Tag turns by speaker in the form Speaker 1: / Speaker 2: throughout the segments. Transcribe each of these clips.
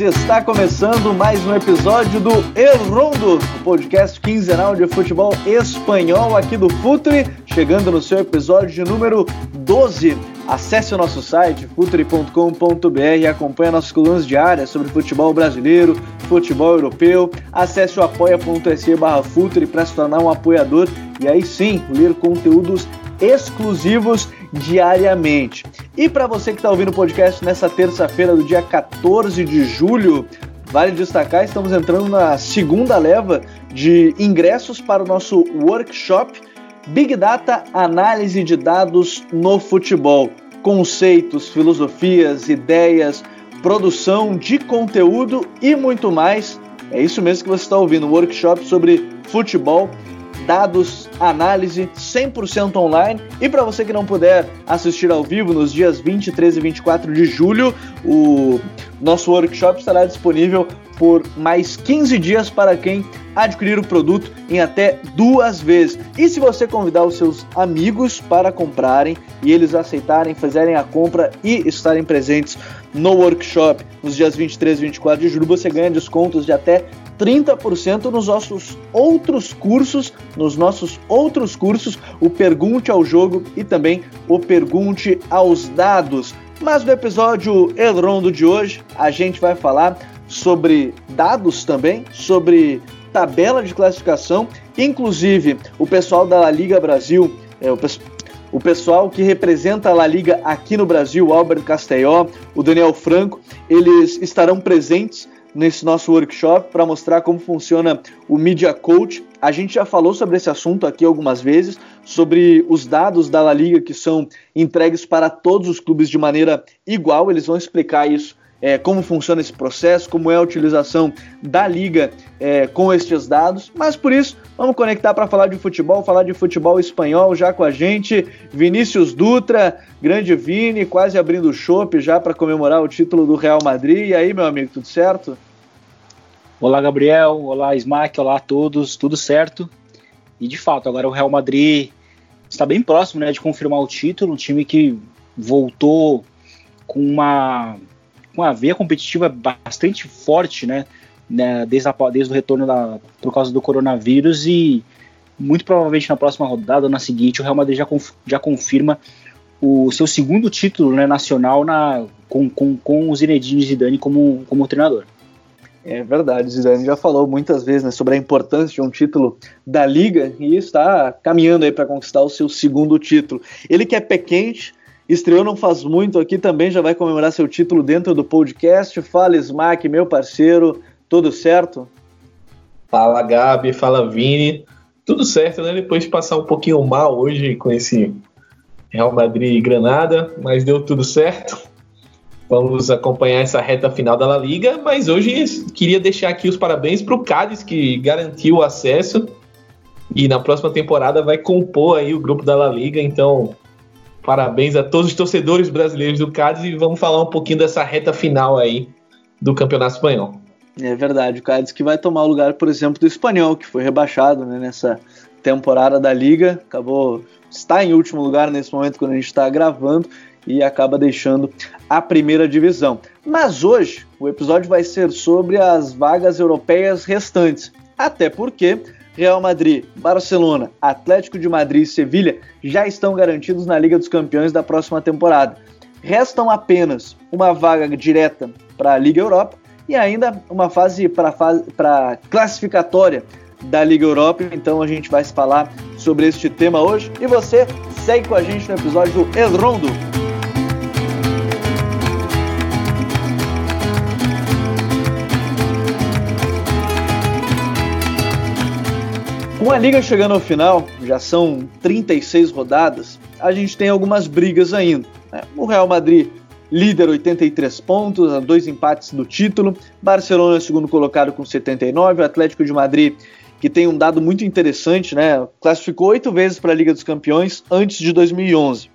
Speaker 1: Está começando mais um episódio do El Rondo, o podcast quinzenal de futebol espanhol aqui do Futre, chegando no seu episódio de número 12. Acesse o nosso site futre.com.br e acompanhe nossas colunas diárias sobre futebol brasileiro, futebol europeu. Acesse o apoia.se barra Futre para se tornar um apoiador e aí sim ler conteúdos exclusivos diariamente. E para você que está ouvindo o podcast nessa terça-feira do dia 14 de julho, vale destacar, estamos entrando na segunda leva de ingressos para o nosso workshop Big Data Análise de Dados no Futebol. Conceitos, filosofias, ideias, produção de conteúdo e muito mais. É isso mesmo que você está ouvindo, um workshop sobre futebol dados, análise 100% online. E para você que não puder assistir ao vivo nos dias 23 e 24 de julho, o nosso workshop estará disponível por mais 15 dias para quem adquirir o produto em até duas vezes. E se você convidar os seus amigos para comprarem e eles aceitarem, fazerem a compra e estarem presentes no workshop nos dias 23 e 24 de julho, você ganha descontos de até 30% nos nossos outros cursos, nos nossos outros cursos, o Pergunte ao Jogo e também o Pergunte aos Dados. Mas no episódio Elrondo de hoje, a gente vai falar sobre dados também, sobre tabela de classificação, inclusive o pessoal da La Liga Brasil, é, o, o pessoal que representa a La Liga aqui no Brasil, Albert Castelló, o Daniel Franco, eles estarão presentes nesse nosso workshop para mostrar como funciona o Media Coach. A gente já falou sobre esse assunto aqui algumas vezes, sobre os dados da La Liga que são entregues para todos os clubes de maneira igual. Eles vão explicar isso é, como funciona esse processo, como é a utilização da liga é, com estes dados. Mas por isso, vamos conectar para falar de futebol, falar de futebol espanhol já com a gente. Vinícius Dutra, grande Vini, quase abrindo o chope já para comemorar o título do Real Madrid. E aí, meu amigo, tudo certo?
Speaker 2: Olá, Gabriel. Olá, Smack. Olá a todos. Tudo certo? E de fato, agora o Real Madrid está bem próximo né, de confirmar o título. Um time que voltou com uma com a veia competitiva bastante forte, né? Né desde, a, desde o retorno da, por causa do coronavírus e muito provavelmente na próxima rodada, na seguinte, o Real Madrid já, conf, já confirma o seu segundo título né, nacional na, com, com, com o Zinedine Zidane como, como treinador.
Speaker 1: É verdade, Zidane já falou muitas vezes né, sobre a importância de um título da Liga e está caminhando aí para conquistar o seu segundo título. Ele que é pé quente, Estreou não faz muito aqui também, já vai comemorar seu título dentro do podcast. Fala, Smack, meu parceiro, tudo certo?
Speaker 3: Fala, Gabi, fala, Vini. Tudo certo, né? Depois de passar um pouquinho mal hoje com esse Real Madrid e Granada, mas deu tudo certo. Vamos acompanhar essa reta final da La Liga, mas hoje queria deixar aqui os parabéns para o Cádiz, que garantiu o acesso e na próxima temporada vai compor aí o grupo da La Liga, então Parabéns a todos os torcedores brasileiros do Cádiz e vamos falar um pouquinho dessa reta final aí do Campeonato Espanhol.
Speaker 1: É verdade, o Cádiz que vai tomar o lugar, por exemplo, do Espanhol, que foi rebaixado né, nessa temporada da Liga, acabou está em último lugar nesse momento quando a gente está gravando e acaba deixando a primeira divisão. Mas hoje o episódio vai ser sobre as vagas europeias restantes, até porque Real Madrid, Barcelona, Atlético de Madrid e Sevilha já estão garantidos na Liga dos Campeões da próxima temporada. Restam apenas uma vaga direta para a Liga Europa e ainda uma fase para classificatória da Liga Europa. Então a gente vai falar sobre este tema hoje e você segue com a gente no episódio do El Rondo. Com a liga chegando ao final, já são 36 rodadas, a gente tem algumas brigas ainda. Né? O Real Madrid, líder, 83 pontos, a dois empates do título. Barcelona, segundo colocado, com 79. O Atlético de Madrid, que tem um dado muito interessante, né? classificou oito vezes para a Liga dos Campeões antes de 2011.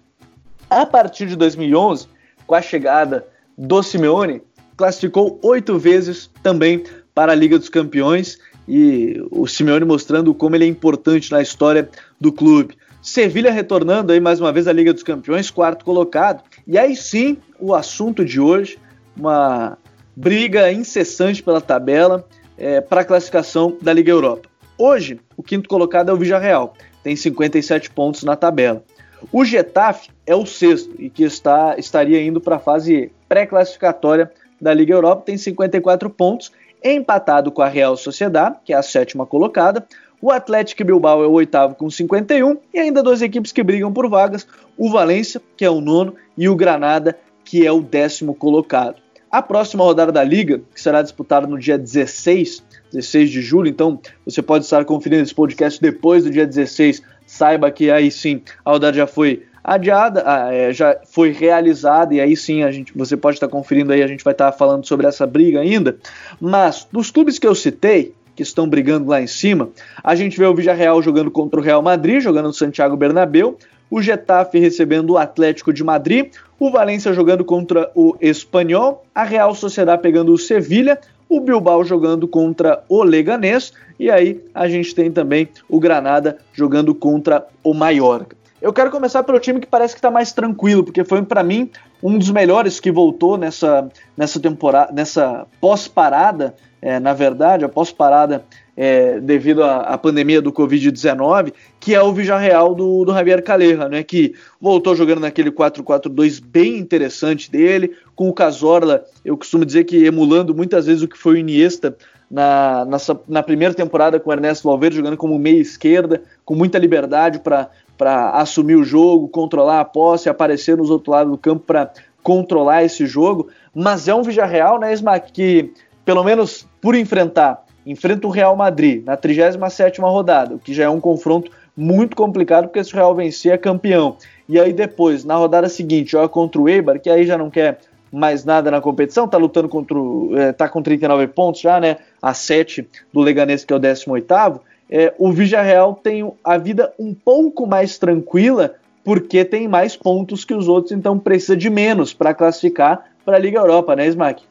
Speaker 1: A partir de 2011, com a chegada do Simeone, classificou oito vezes também para a Liga dos Campeões e o Simeone mostrando como ele é importante na história do clube. Sevilha retornando aí mais uma vez à Liga dos Campeões, quarto colocado. E aí sim, o assunto de hoje, uma briga incessante pela tabela é, para a classificação da Liga Europa. Hoje, o quinto colocado é o Villarreal, tem 57 pontos na tabela. O Getafe é o sexto e que está, estaria indo para a fase pré-classificatória da Liga Europa, tem 54 pontos, empatado com a Real Sociedad, que é a sétima colocada. O Atlético Bilbao é o oitavo com 51 e ainda duas equipes que brigam por vagas, o Valência, que é o nono, e o Granada, que é o décimo colocado. A próxima rodada da Liga, que será disputada no dia 16, 16 de julho, então você pode estar conferindo esse podcast depois do dia 16, saiba que aí sim a rodada já foi adiada, ah, é, já foi realizada e aí sim a gente, você pode estar conferindo aí, a gente vai estar falando sobre essa briga ainda. Mas dos clubes que eu citei, que estão brigando lá em cima, a gente vê o Villarreal jogando contra o Real Madrid, jogando no Santiago Bernabéu, o Getafe recebendo o Atlético de Madrid, o Valência jogando contra o Espanhol, a Real Sociedade pegando o Sevilha, o Bilbao jogando contra o Leganés e aí a gente tem também o Granada jogando contra o Mallorca. Eu quero começar pelo time que parece que está mais tranquilo, porque foi para mim um dos melhores que voltou nessa, nessa temporada, nessa pós-parada, é, na verdade, a pós-parada é, devido à, à, pandemia do Covid-19, que é o Villarreal do, do Javier Calleja, né, que voltou jogando naquele 4-4-2 bem interessante dele, com o Cazorla, eu costumo dizer que emulando muitas vezes o que foi o Iniesta na, na, na primeira temporada com o Ernesto Valverde, jogando como meia esquerda, com muita liberdade para para assumir o jogo, controlar a posse, aparecer nos outros lados do campo para controlar esse jogo. Mas é um Villarreal, né, Smack, que pelo menos por enfrentar, enfrenta o Real Madrid na 37ª rodada, o que já é um confronto muito complicado, porque se o Real vencer é campeão. E aí depois, na rodada seguinte, joga contra o Eibar, que aí já não quer mais nada na competição, tá lutando contra o, é, tá com 39 pontos já, né, a 7 do Leganés, que é o 18º, é, o Villarreal tem a vida um pouco mais tranquila porque tem mais pontos que os outros, então precisa de menos para classificar para a Liga Europa, né, Smack?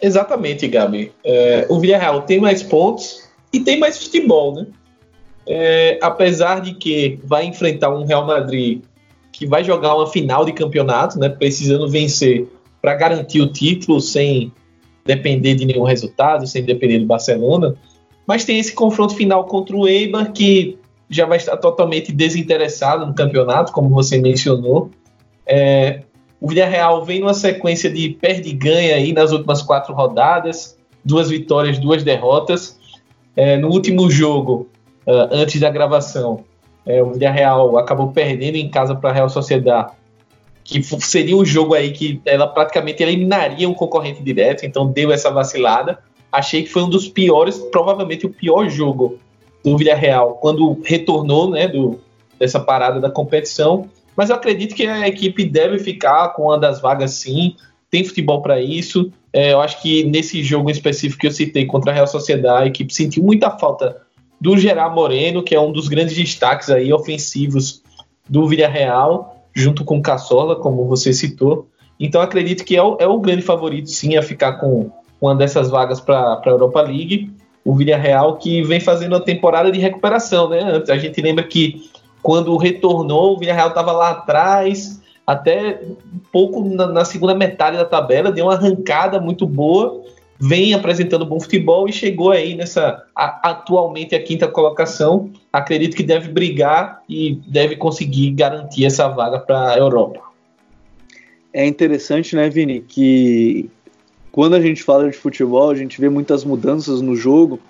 Speaker 3: Exatamente, Gabi. É, o Villarreal tem mais pontos e tem mais futebol, né? É, apesar de que vai enfrentar um Real Madrid que vai jogar uma final de campeonato, né? Precisando vencer para garantir o título sem depender de nenhum resultado, sem depender do Barcelona. Mas tem esse confronto final contra o Eibar, que já vai estar totalmente desinteressado no campeonato, como você mencionou. É, o Villarreal vem numa sequência de perde e ganha aí nas últimas quatro rodadas, duas vitórias, duas derrotas. É, no último jogo, uh, antes da gravação, é, o Villarreal acabou perdendo em casa para a Real Sociedade, que seria um jogo aí que ela praticamente eliminaria um concorrente direto, então deu essa vacilada achei que foi um dos piores, provavelmente o pior jogo do Villarreal, quando retornou né, do, dessa parada da competição. Mas eu acredito que a equipe deve ficar com uma das vagas sim, tem futebol para isso. É, eu acho que nesse jogo específico que eu citei contra a Real Sociedade, a equipe sentiu muita falta do Gerard Moreno, que é um dos grandes destaques aí ofensivos do Villarreal, junto com o Cassola, como você citou. Então acredito que é o, é o grande favorito sim a ficar com, uma dessas vagas para a Europa League. O Villarreal que vem fazendo uma temporada de recuperação, né? A gente lembra que quando retornou, o Villarreal estava lá atrás, até um pouco na, na, segunda metade da tabela, deu uma arrancada muito boa, vem apresentando bom futebol e chegou aí nessa a, atualmente a quinta colocação. Acredito que deve brigar e deve conseguir garantir essa vaga para a Europa.
Speaker 1: É interessante, né, Vini, que quando a gente fala de futebol, a gente vê muitas mudanças no jogo.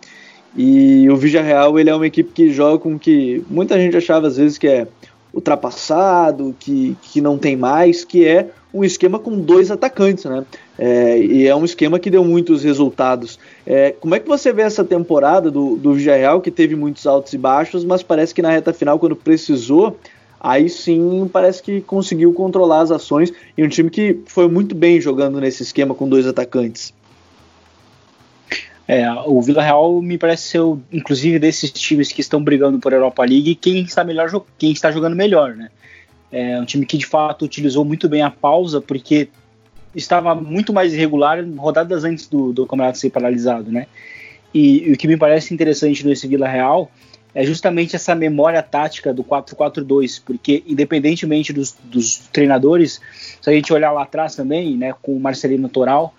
Speaker 1: E o Villarreal ele é uma equipe que joga com que muita gente achava às vezes que é ultrapassado, que, que não tem mais, que é um esquema com dois atacantes, né? É, e é um esquema que deu muitos resultados. É, como é que você vê essa temporada do, do Villarreal, que teve muitos altos e baixos, mas parece que na reta final, quando precisou, aí sim parece que conseguiu controlar as ações e um time que foi muito bem jogando nesse esquema com dois atacantes.
Speaker 2: É, o Vila Real me parece ser, inclusive, desses times que estão brigando por Europa League, quem está melhor, quem está jogando melhor, né? É um time que de fato utilizou muito bem a pausa, porque estava muito mais irregular rodadas antes do, do campeonato ser paralisado, né? E, e o que me parece interessante nesse Vila Real é justamente essa memória tática do 4-4-2, porque independentemente dos, dos, treinadores, se a gente olhar lá atrás também, né, com o Marcelino Toral,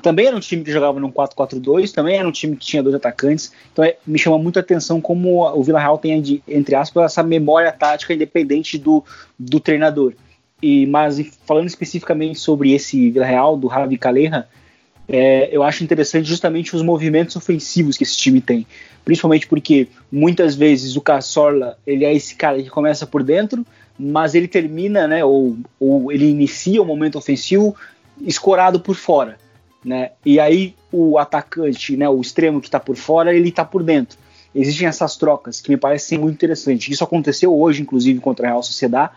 Speaker 2: também era um time que jogava num 4-4-2, também era um time que tinha dois atacantes. Então é, me chama muito a atenção como o Vila Real tem, entre aspas, essa memória tática independente do, do treinador. E, mas falando especificamente sobre esse Vila Real, do Ravi Caleja, é, eu acho interessante justamente os movimentos ofensivos que esse time tem. Principalmente porque muitas vezes o Cazorla ele é esse cara que começa por dentro, mas ele termina, né, ou, ou ele inicia o momento ofensivo escorado por fora né? E aí o atacante, né, o extremo que está por fora, ele está por dentro. Existem essas trocas que me parecem muito interessantes. Isso aconteceu hoje, inclusive, contra a Real Sociedade.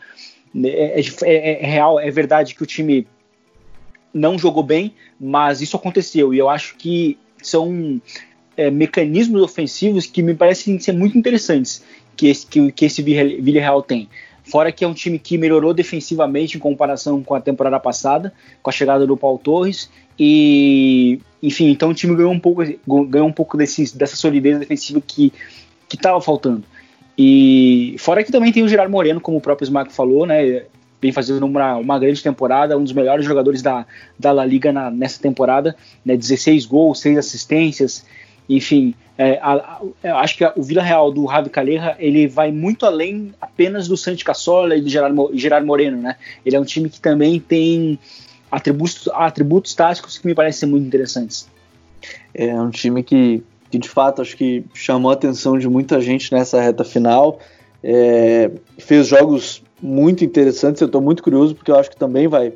Speaker 2: É, é, é, é, real, é verdade que o time não jogou bem, mas isso aconteceu e eu acho que são é, mecanismos ofensivos que me parecem ser muito interessantes que esse, que, que esse Villarreal tem. Fora que é um time que melhorou defensivamente em comparação com a temporada passada, com a chegada do Paulo Torres. E, enfim, então o time ganhou um pouco, ganhou um pouco dessa solidez defensiva que estava faltando. E fora que também tem o Gerard Moreno, como o próprio Smack falou, né? Vem fazendo uma, uma grande temporada, um dos melhores jogadores da, da La Liga na, nessa temporada, né? 16 gols, 6 assistências, enfim, é, a, a, acho que o Vila Real do Ravi Caleja ele vai muito além apenas do Santi Cassola e do Gerard, Gerard Moreno, né? Ele é um time que também tem atributos, atributos táticos que me parecem muito interessantes.
Speaker 1: É um time que, que de fato acho que chamou a atenção de muita gente nessa reta final. É, fez jogos muito interessantes. Eu estou muito curioso porque eu acho que também vai,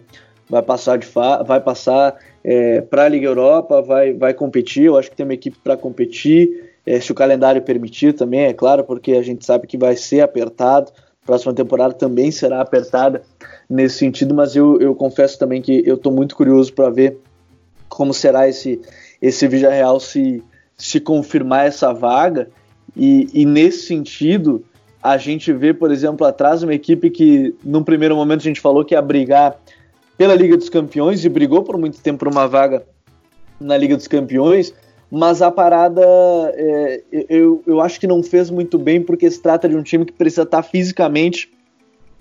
Speaker 1: vai passar de vai passar é, para a Liga Europa, vai, vai competir. Eu acho que tem uma equipe para competir, é, se o calendário permitir também, é claro, porque a gente sabe que vai ser apertado. Próxima temporada também será apertada nesse sentido, mas eu, eu confesso também que eu estou muito curioso para ver como será esse, esse Vídeo Real se, se confirmar essa vaga. E, e nesse sentido, a gente vê, por exemplo, atrás uma equipe que, num primeiro momento, a gente falou que ia brigar pela Liga dos Campeões e brigou por muito tempo por uma vaga na Liga dos Campeões, mas a parada é, eu, eu acho que não fez muito bem porque se trata de um time que precisa estar fisicamente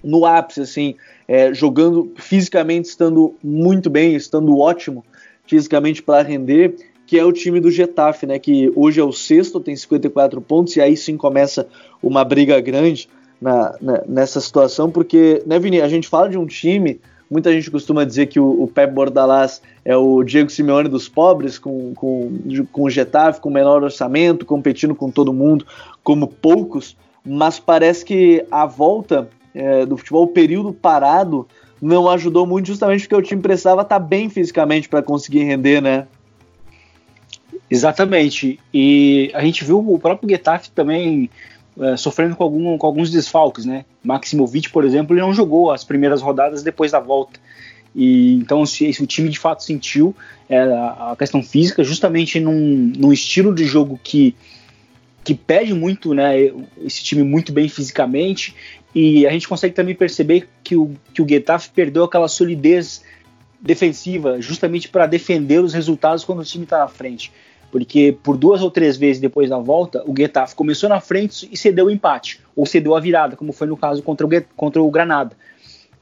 Speaker 1: no ápice, assim, é, jogando fisicamente, estando muito bem, estando ótimo fisicamente para render, que é o time do Getafe, né, que hoje é o sexto, tem 54 pontos, e aí sim começa uma briga grande na, na, nessa situação, porque, né, Vini, a gente fala de um time Muita gente costuma dizer que o, o Pep Bordalás é o Diego Simeone dos pobres, com, com, com o Getafe, com menor orçamento, competindo com todo mundo, como poucos, mas parece que a volta é, do futebol, o período parado, não ajudou muito, justamente porque o time precisava estar bem fisicamente para conseguir render, né?
Speaker 2: Exatamente. E a gente viu o próprio Getafe também é, sofrendo com, algum, com, alguns desfalques, né? Maximovic, por exemplo, ele não jogou as primeiras rodadas depois da volta. E então se, se o time de fato sentiu é, a, questão física, justamente num, num, estilo de jogo que que pede muito, né? Esse time muito bem fisicamente e a gente consegue também perceber que o que o Getafe perdeu aquela solidez defensiva, justamente para defender os resultados quando o time está na frente porque por duas ou três vezes depois da volta, o Getafe começou na frente e cedeu o empate, ou cedeu a virada, como foi no caso contra o, contra o Granada.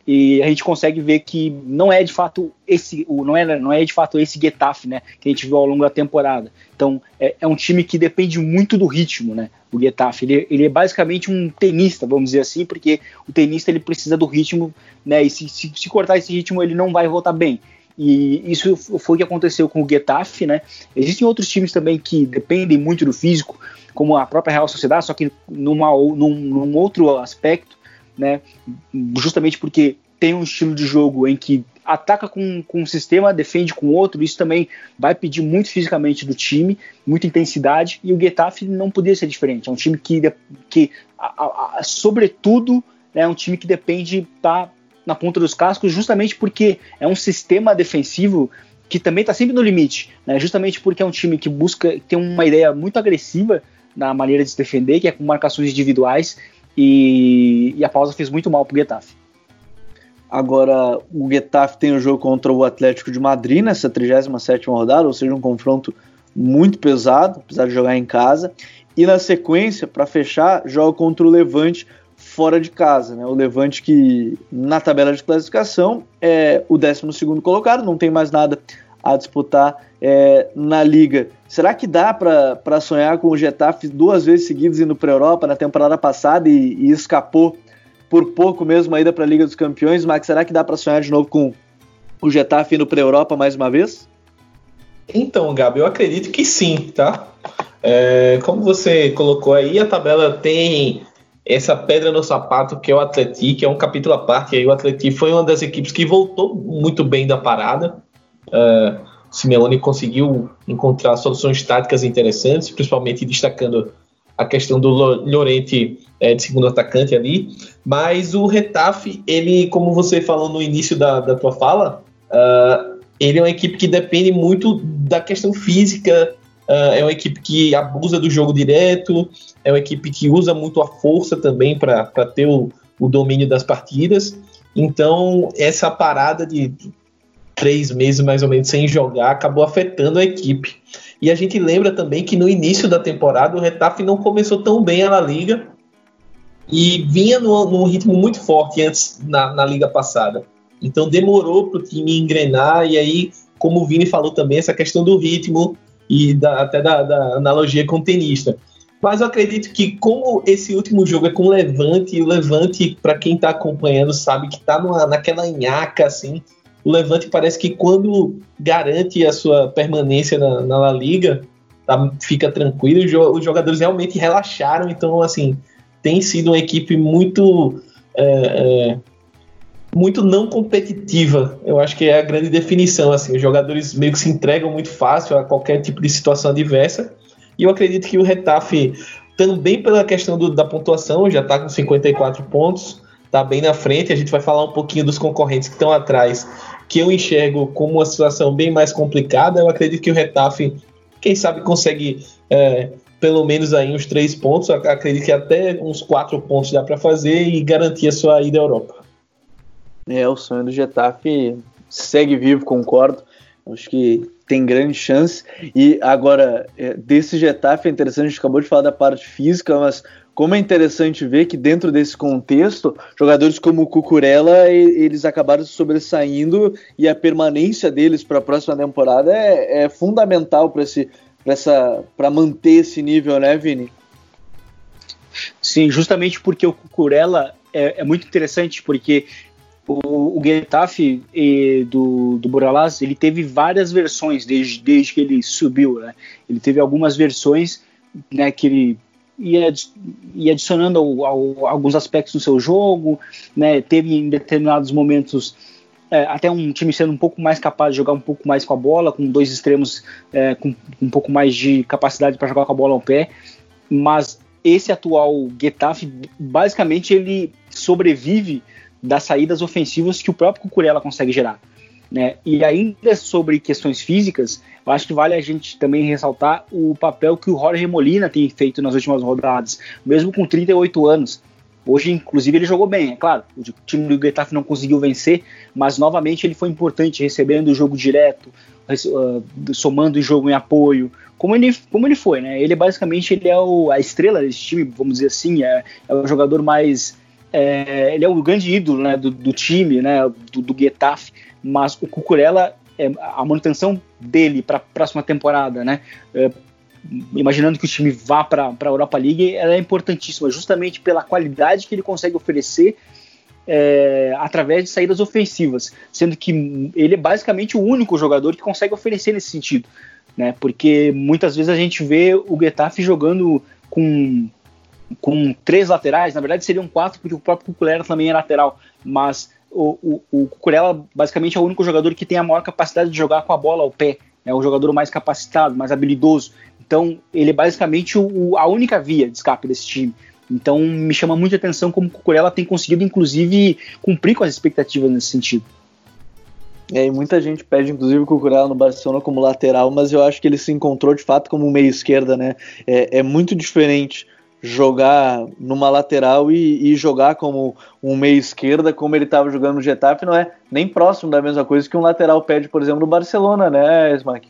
Speaker 2: E a gente consegue ver que não é de fato esse, não é, não é de fato esse Getafe, né, que a gente viu ao longo da temporada. Então é, é um time que depende muito do ritmo, né, o Getafe. Ele, ele, é basicamente um tenista, vamos dizer assim, porque o tenista ele precisa do ritmo, né, e se, se, se cortar esse ritmo ele não vai voltar bem. E isso foi o que aconteceu com o Getafe, né? Existem outros times também que dependem muito do físico, como a própria Real Sociedade, só que numa, num, num outro aspecto, né? Justamente porque tem um estilo de jogo em que ataca com, com um sistema, defende com outro, isso também vai pedir muito fisicamente do time, muita intensidade, e o Getafe não podia ser diferente. É um time que, que a, a, a, sobretudo, é um time que depende da na ponta dos cascos, justamente porque é um sistema defensivo que também está sempre no limite, né? justamente porque é um time que busca, tem uma ideia muito agressiva na maneira de se defender, que é com marcações individuais, e, e a pausa fez muito mal para o Getafe.
Speaker 1: Agora, o Getafe tem o jogo contra o Atlético de Madrid nessa 37 rodada, ou seja, um confronto muito pesado, apesar de jogar em casa. E na sequência, para fechar, joga contra o Levante, fora de casa. Né? O Levante que na tabela de classificação é o 12 colocado, não tem mais nada a disputar é, na liga. Será que dá para sonhar com o Getafe duas vezes seguidas indo para a Europa na temporada passada e, e, escapou por pouco mesmo a ida para a Liga dos Campeões? Max, será que dá para sonhar de novo com o Getafe indo para a Europa mais uma vez?
Speaker 3: Então, Gabi, eu acredito que sim, tá? É, como você colocou aí, a tabela tem essa pedra no sapato que é o Atlético, que é um capítulo à parte. Aí o Atlético foi uma das equipes que voltou muito bem da parada. Uh, Simeone conseguiu encontrar soluções táticas interessantes, principalmente destacando a questão do Llorente é, de segundo atacante ali. Mas o Retafe, ele, como você falou no início da, da tua fala, uh, ele é uma equipe que depende muito da questão física, uh, é uma equipe que abusa do jogo direto, é uma equipe que usa muito a força também para ter o, o domínio das partidas. Então, essa parada de três meses mais ou menos sem jogar acabou afetando a equipe. E a gente lembra também que no início da temporada o Retafe não começou tão bem a La Liga e vinha num, ritmo muito forte antes na, na liga passada. Então demorou para o time engrenar e aí, como o Vini falou também, essa questão do ritmo e da, até da, da, analogia com o tenista. Mas eu acredito que como esse último jogo é com o Levante, e o Levante, para quem está acompanhando, sabe que está naquela nhaca assim, o Levante parece que quando garante a sua permanência na, na La Liga, tá, fica tranquilo, os jogadores realmente relaxaram, então assim, tem sido uma equipe muito é, é, muito não competitiva. Eu acho que é a grande definição. Assim, os jogadores meio que se entregam muito fácil a qualquer tipo de situação adversa. E eu acredito que o Retafe, também pela questão do, da pontuação, já está com 54 pontos, está bem na frente. A gente vai falar um pouquinho dos concorrentes que estão atrás, que eu enxergo como uma situação bem mais complicada. Eu acredito que o Retafe, quem sabe, consegue é, pelo menos aí uns três pontos. Acredito que até uns quatro pontos dá para fazer e garantir a sua ida à Europa.
Speaker 1: É, o sonho do Getafe segue vivo, concordo. Acho que tem grande chance. E agora, é, desse Getafe é interessante, a gente acabou de falar da parte física, mas como é interessante ver que dentro desse contexto, jogadores como o Cucurella, eles acabaram se sobressaindo e a permanência deles para a próxima temporada é, é fundamental para manter esse nível, né, Vini?
Speaker 2: Sim, justamente porque o Cucurella é, é muito interessante, porque o, o Getafe do, do Boralás, ele teve várias versões desde, desde que ele subiu, né? Ele teve algumas versões, né, que ele ia, ia adicionando ao, ao, alguns aspectos do seu jogo, né, teve em determinados momentos é, até um time sendo um pouco mais capaz de jogar um pouco mais com a bola, com dois extremos é, com um pouco mais de capacidade para jogar com a bola ao pé, mas esse atual Getafe, basicamente, ele sobrevive das saídas ofensivas que o próprio Cucurella consegue gerar. Né? E ainda sobre questões físicas, eu acho que vale a gente também ressaltar o papel que o Jorge Molina tem feito nas últimas rodadas, mesmo com 38 anos. Hoje, inclusive, ele jogou bem, é claro. O time do Getafe não conseguiu vencer, mas novamente ele foi importante, recebendo o jogo direto, uh, somando o jogo em apoio, como ele, como ele foi, né? Ele basicamente ele é o, a estrela desse time, vamos dizer assim, é, é o jogador mais é, ele é o grande ídolo né, do, do, time, né, do, do Getafe, mas o Cucurella, é, a manutenção dele para a próxima temporada, né, é, imaginando que o time vá para a Europa League, ela é importantíssima, justamente pela qualidade que ele consegue oferecer é, através de saídas ofensivas, sendo que ele é basicamente o único jogador que consegue oferecer nesse sentido, né? Porque muitas vezes a gente vê o Getafe jogando com com três laterais, na verdade seriam quatro, porque o próprio Cucurella também é lateral, mas o, o, o Cucurella basicamente é o único jogador que tem a maior capacidade de jogar com a bola ao pé, é o jogador mais capacitado, mais habilidoso, então ele é basicamente o, a única via de escape desse time. Então me chama muita atenção como o Cucurella tem conseguido, inclusive, cumprir com as expectativas nesse sentido.
Speaker 1: É, e muita gente pede, inclusive, o Cucurella no Barcelona como lateral, mas eu acho que ele se encontrou de fato como meio esquerda, né? É, é muito diferente jogar numa lateral e, e, jogar como um meio esquerda, como ele estava jogando no Getafe, não é nem próximo da mesma coisa que um lateral pede, por exemplo, no Barcelona, né, Smack?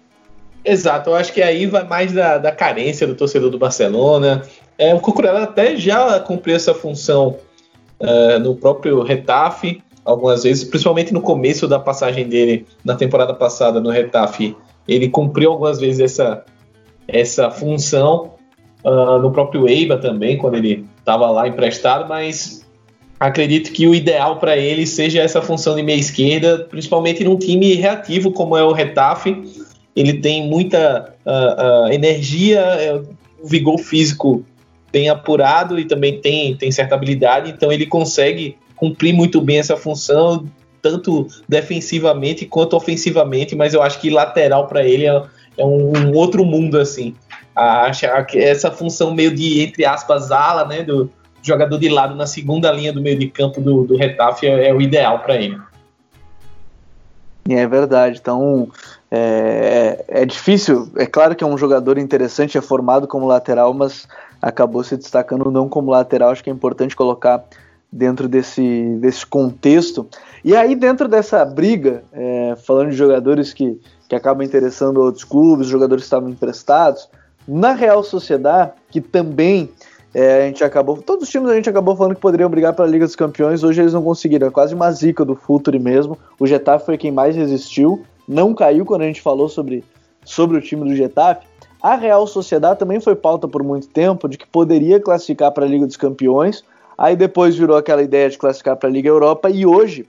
Speaker 3: Exato, eu acho que aí vai mais da, da carência do torcedor do Barcelona. É, o Cucurella até já cumpriu essa função uh, no próprio Retafe, algumas vezes, principalmente no começo da passagem dele na temporada passada no Retafe. Ele cumpriu algumas vezes essa, essa função uh, no próprio Eiba também, quando ele estava lá emprestado, mas acredito que o ideal para ele seja essa função de meia esquerda, principalmente num time reativo como é o Retafe. Ele tem muita uh, uh, energia, é, o vigor físico tem apurado e também tem, tem certa habilidade, então ele consegue cumprir muito bem essa função, tanto defensivamente quanto ofensivamente, mas eu acho que lateral para ele é, é um, um, outro mundo assim. Acho que essa função meio de, entre aspas, ala, né, do, jogador de lado na segunda linha do meio de campo do, do é, é o ideal para ele.
Speaker 1: É verdade. Então é, é, é, difícil. É claro que é um jogador interessante, é formado como lateral, mas acabou se destacando não como lateral. Acho que é importante colocar dentro desse, desse contexto. E aí, dentro dessa briga, é, falando de jogadores que, que acabam interessando outros clubes, jogadores que estavam emprestados, na Real Sociedade, que também é, a gente acabou. Todos os times a gente acabou falando que poderiam brigar pela Liga dos Campeões, hoje eles não conseguiram. É quase uma zica do Futuri mesmo. O Getafe foi quem mais resistiu, não caiu quando a gente falou sobre, sobre o time do Getafe. A Real Sociedade também foi pauta por muito tempo de que poderia classificar para a Liga dos Campeões. Aí depois virou aquela ideia de classificar para a Liga Europa e hoje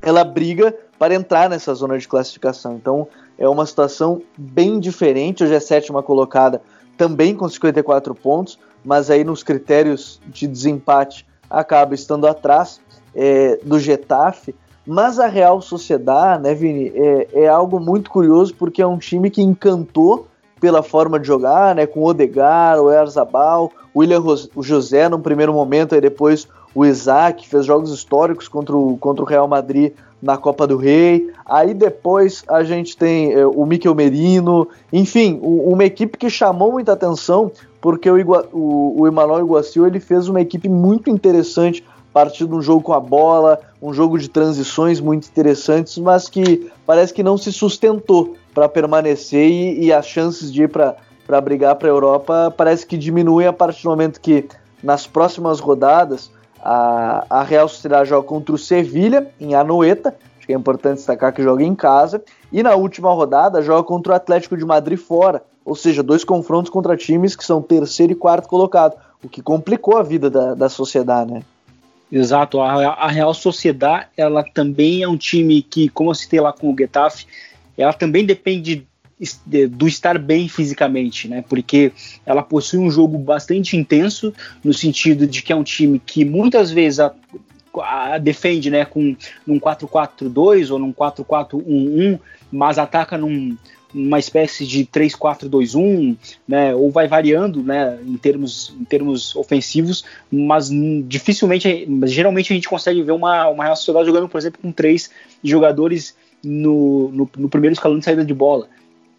Speaker 1: ela briga para entrar nessa zona de classificação. Então é uma situação bem diferente. Hoje é sétima colocada, também com 54 pontos mas aí nos critérios de desempate acaba estando atrás é, do Getafe. Mas a Real Sociedade, né, Vini, é, é, algo muito curioso porque é um time que encantou pela forma de jogar, né, com o Odegar, o Erzabal, o William José no primeiro momento, e depois o Isaac, fez jogos históricos contra o, contra o Real Madrid na Copa do Rei. Aí depois a gente tem é, o Mikel Merino, enfim, o, uma equipe que chamou muita atenção porque o, Igua, o, o Emanuel Iguaciu ele fez uma equipe muito interessante a partir de um jogo com a bola, um jogo de transições muito interessantes, mas que parece que não se sustentou para permanecer e, e, as chances de ir para brigar para a Europa parece que diminuem a partir do momento que nas próximas rodadas a, a Real Sociedade joga contra o Sevilha em Anoeta, acho que é importante destacar que joga em casa, e na última rodada joga contra o Atlético de Madrid fora, ou seja, dois confrontos contra times que são terceiro e quarto colocado, o que complicou a vida da, da sociedade, né?
Speaker 2: Exato, a, Real Sociedade, ela também é um time que, como eu citei lá com o Getafe, ela também depende do estar bem fisicamente, né? Porque ela possui um jogo bastante intenso, no sentido de que é um time que muitas vezes a, a defende, né, com num 4-4-2 ou num 4-4-1-1, mas ataca num, uma espécie de 3-4-2-1, né, ou vai variando, né, em termos, em termos ofensivos, mas dificilmente, geralmente a gente consegue ver uma, uma Real Sociedade jogando, por exemplo, com três jogadores no, no, no primeiro escalão de saída de bola.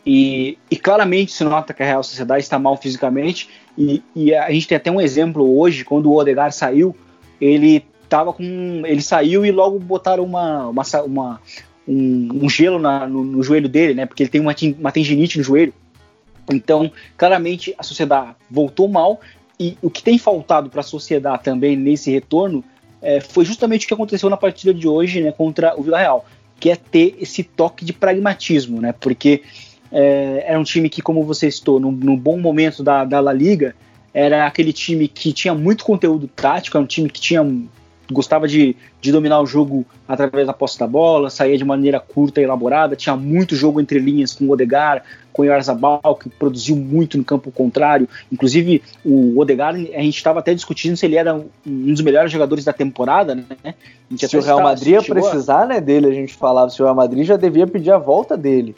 Speaker 2: E, e, claramente se nota que a Real Sociedade está mal fisicamente, e, e, a gente tem até um exemplo hoje, quando o Odegar saiu, ele tava com. ele saiu e logo botaram uma, uma, uma, um, um gelo na, no, no, joelho dele, né? Porque ele tem uma, uma tendinite no joelho. Então, claramente, a sociedade voltou mal. E o que tem faltado para a sociedade também nesse retorno é, foi justamente o que aconteceu na partida de hoje né, contra o Vila Real, que é ter esse toque de pragmatismo, né? Porque é, era um time que, como você citou, no, bom momento da, da La Liga, era aquele time que tinha muito conteúdo tático, era um time que tinha gostava de, de dominar o jogo através da posse da bola, saía de maneira curta e elaborada, tinha muito jogo entre linhas com o Odegar, com o Yarzabal, que produziu muito no campo contrário. Inclusive, o Odegar, a gente estava até discutindo se ele era um dos melhores jogadores da temporada, né?
Speaker 1: Se o Real Madrid ia precisar né, dele, a gente falava, se o Real Madrid já devia pedir a volta dele.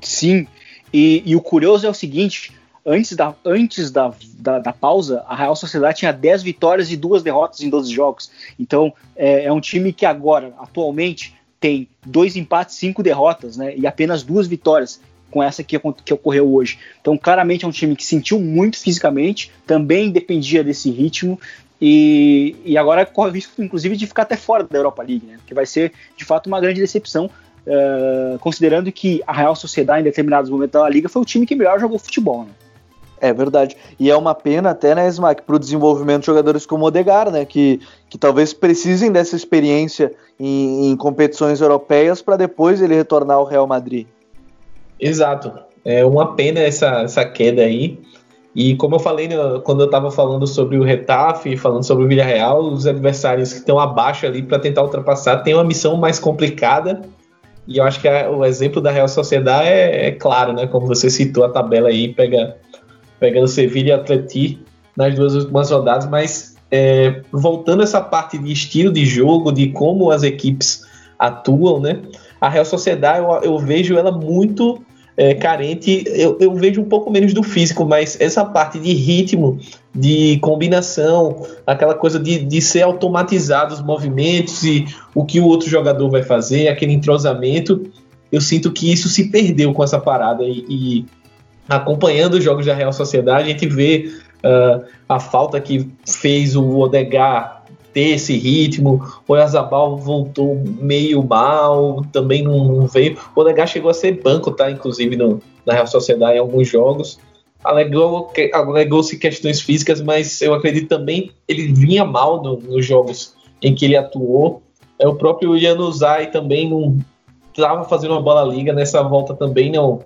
Speaker 2: Sim, e, e o curioso é o seguinte, antes da, antes da, da, da, pausa, a Real Sociedade tinha 10 vitórias e duas derrotas em 12 jogos. Então, é, é um time que agora, atualmente, tem dois empates, cinco derrotas, né? E apenas duas vitórias com essa que, que ocorreu hoje. Então, claramente é um time que sentiu muito fisicamente, também dependia desse ritmo. E, e agora corre o risco, inclusive, de ficar até fora da Europa League, né? Que vai ser, de fato, uma grande decepção. Uh, considerando que a Real Sociedade, em determinados momentos da Liga, foi o time que melhor jogou futebol. Né?
Speaker 1: É verdade. E é uma pena até, né, Smack, para o desenvolvimento de jogadores como o Odegar, né, que, que talvez precisem dessa experiência em, em competições europeias para depois ele retornar ao Real Madrid.
Speaker 3: Exato. É uma pena essa, essa queda aí. E como eu falei né, quando eu estava falando sobre o Retafe, falando sobre o Villarreal, os adversários que estão abaixo ali para tentar ultrapassar têm uma missão mais complicada. E eu acho que a, o exemplo da Real Sociedade é, é, claro, né? Como você citou a tabela aí, pega, pegando Sevilha e Atleti nas duas últimas rodadas, mas é, voltando essa parte de estilo de jogo, de como as equipes atuam, né? A Real Sociedade eu, eu vejo ela muito é, carente, eu, eu, vejo um pouco menos do físico, mas essa parte de ritmo, de combinação, aquela coisa de, de ser automatizado os movimentos e o que o outro jogador vai fazer, aquele entrosamento, eu sinto que isso se perdeu com essa parada e, e acompanhando os jogos da Real Sociedade, a gente vê uh, a falta que fez o Odegar ter esse ritmo. O Yazabal voltou meio mal, também não, veio. O Odegaard chegou a ser banco, tá? Inclusive no, na Real Sociedade em alguns jogos. Alegou, alegou-se questões físicas, mas eu acredito também ele vinha mal no, nos jogos em que ele atuou. É, o próprio Januzaj também não estava fazendo uma bola liga nessa volta também não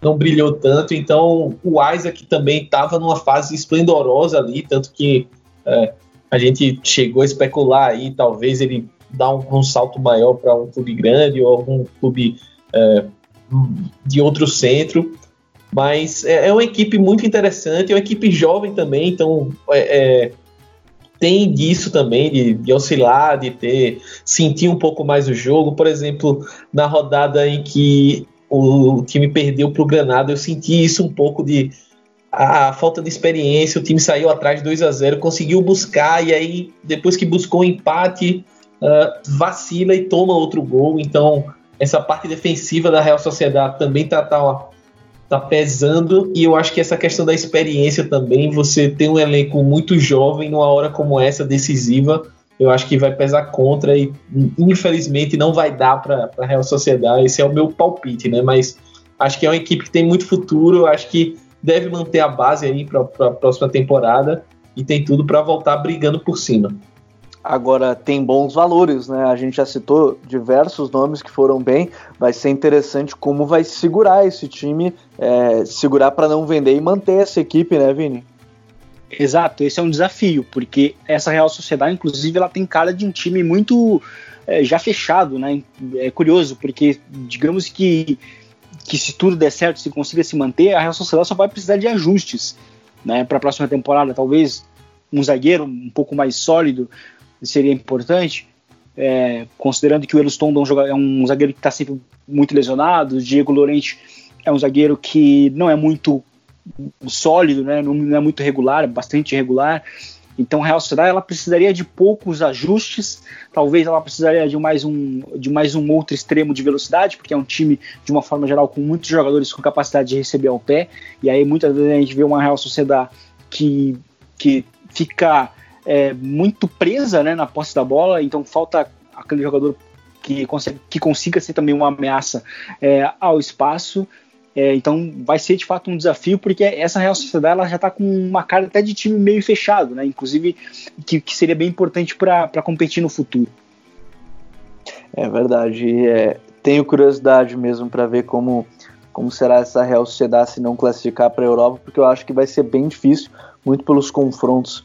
Speaker 3: não brilhou tanto. Então o Isaac também estava numa fase esplendorosa ali, tanto que é, a gente chegou a especular aí, talvez ele dá um, um salto maior para um clube grande ou algum clube é, de outro centro. Mas é, é, uma equipe muito interessante, é uma equipe jovem também, então é, é, tem disso também, de, de, oscilar, de ter, sentir um pouco mais o jogo. Por exemplo, na rodada em que o, o time perdeu para o Granada, eu senti isso um pouco de a falta de experiência, o time saiu atrás 2 a 0 conseguiu buscar e aí depois que buscou o empate, uh, vacila e toma outro gol. Então, essa parte defensiva da Real Sociedade também tá, tá, tá pesando e eu acho que essa questão da experiência também, você tem um elenco muito jovem numa hora como essa decisiva, eu acho que vai pesar contra e infelizmente não vai dar para a Real Sociedade. Esse é o meu palpite, né? Mas acho que é uma equipe que tem muito futuro, acho que deve manter a base aí para a próxima temporada e tem tudo para voltar brigando por cima.
Speaker 1: Agora tem bons valores, né? A gente já citou diversos nomes que foram bem. Vai ser interessante como vai segurar esse time, é, segurar para não vender e manter essa equipe, né, Vini?
Speaker 2: Exato, esse é um desafio, porque essa Real Sociedade, inclusive, ela tem cara de um time muito é, já fechado, né? É curioso, porque digamos que que se tudo der certo, se consiga se manter, a Real Sociedade só vai precisar de ajustes né, para a próxima temporada. Talvez um zagueiro um pouco mais sólido seria importante, é, considerando que o Eluston é um zagueiro que está sempre muito lesionado, o Diego Lorente é um zagueiro que não é muito sólido, né, não é muito regular, é bastante irregular. Então, a Real Sociedade ela precisaria de poucos ajustes, talvez ela precisaria de mais um de mais um outro extremo de velocidade, porque é um time de uma forma geral com muitos jogadores com capacidade de receber ao pé, e aí muitas vezes a gente vê uma Real Sociedade que que fica é, muito presa, né, na posse da bola, então falta aquele jogador que, consegue, que consiga ser também uma ameaça é, ao espaço. É, então vai ser de fato um desafio, porque essa Real Sociedade ela já está com uma cara até de time meio fechado, né? inclusive que, que seria bem importante para competir no futuro.
Speaker 1: É verdade. É, tenho curiosidade mesmo para ver como, como será essa Real Sociedade se não classificar para a Europa, porque eu acho que vai ser bem difícil, muito pelos confrontos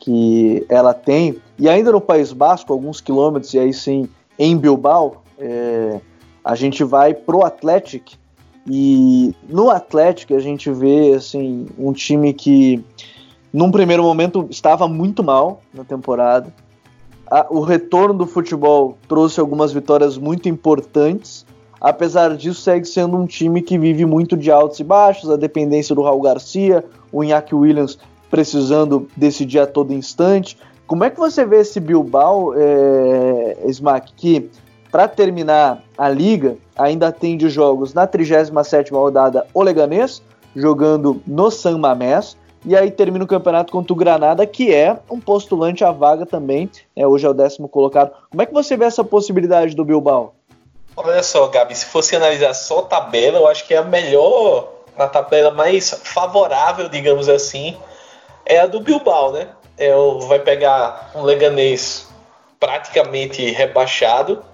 Speaker 1: que ela tem. E ainda no País Basco, alguns quilômetros, e aí sim em Bilbao, é, a gente vai pro Atlético e no Atlético a gente vê assim um time que num primeiro momento estava muito mal na temporada. A, o retorno do futebol trouxe algumas vitórias muito importantes. Apesar disso, segue sendo um time que vive muito de altos e baixos, a dependência do Raul Garcia, o Iñaki Williams precisando decidir a todo instante. Como é que você vê esse Bilbao, é, Smack, que para terminar a liga, ainda tem de jogos na 37ª rodada o Leganês, jogando no San Mamés, e aí termina o campeonato contra o Granada, que é um postulante à vaga também, é, hoje é o décimo colocado. Como é que você vê essa possibilidade do Bilbao?
Speaker 3: Olha só, Gabi, se fosse analisar só a tabela, eu acho que é a melhor uma tabela mais favorável, digamos assim, é a do Bilbao, né? É, vai pegar um Leganês praticamente rebaixado